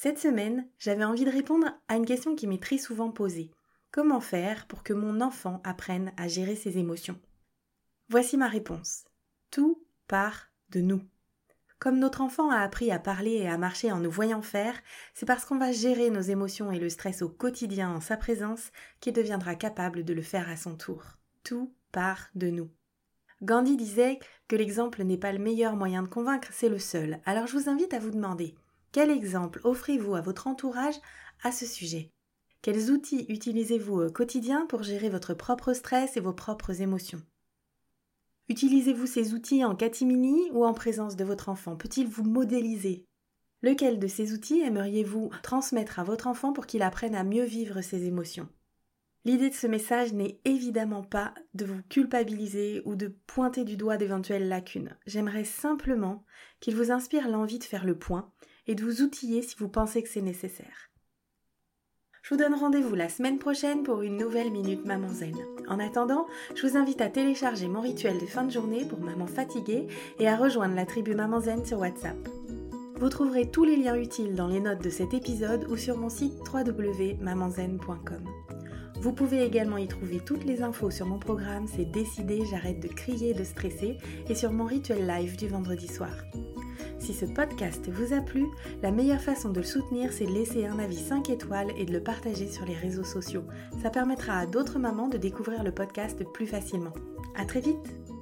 Cette semaine, j'avais envie de répondre à une question qui m'est très souvent posée. Comment faire pour que mon enfant apprenne à gérer ses émotions? Voici ma réponse. Tout part de nous. Comme notre enfant a appris à parler et à marcher en nous voyant faire, c'est parce qu'on va gérer nos émotions et le stress au quotidien en sa présence qu'il deviendra capable de le faire à son tour. Tout part de nous. Gandhi disait que l'exemple n'est pas le meilleur moyen de convaincre, c'est le seul. Alors je vous invite à vous demander quel exemple offrez-vous à votre entourage à ce sujet? Quels outils utilisez-vous au quotidien pour gérer votre propre stress et vos propres émotions? Utilisez-vous ces outils en catimini ou en présence de votre enfant? Peut-il vous modéliser? Lequel de ces outils aimeriez-vous transmettre à votre enfant pour qu'il apprenne à mieux vivre ses émotions? L'idée de ce message n'est évidemment pas de vous culpabiliser ou de pointer du doigt d'éventuelles lacunes. J'aimerais simplement qu'il vous inspire l'envie de faire le point et de vous outiller si vous pensez que c'est nécessaire. Je vous donne rendez-vous la semaine prochaine pour une nouvelle Minute Maman Zen. En attendant, je vous invite à télécharger mon rituel de fin de journée pour maman fatiguée et à rejoindre la tribu Maman Zen sur WhatsApp. Vous trouverez tous les liens utiles dans les notes de cet épisode ou sur mon site www.mamanzen.com. Vous pouvez également y trouver toutes les infos sur mon programme C'est décidé, j'arrête de crier et de stresser et sur mon rituel live du vendredi soir. Si ce podcast vous a plu, la meilleure façon de le soutenir, c'est de laisser un avis 5 étoiles et de le partager sur les réseaux sociaux. Ça permettra à d'autres mamans de découvrir le podcast plus facilement. À très vite!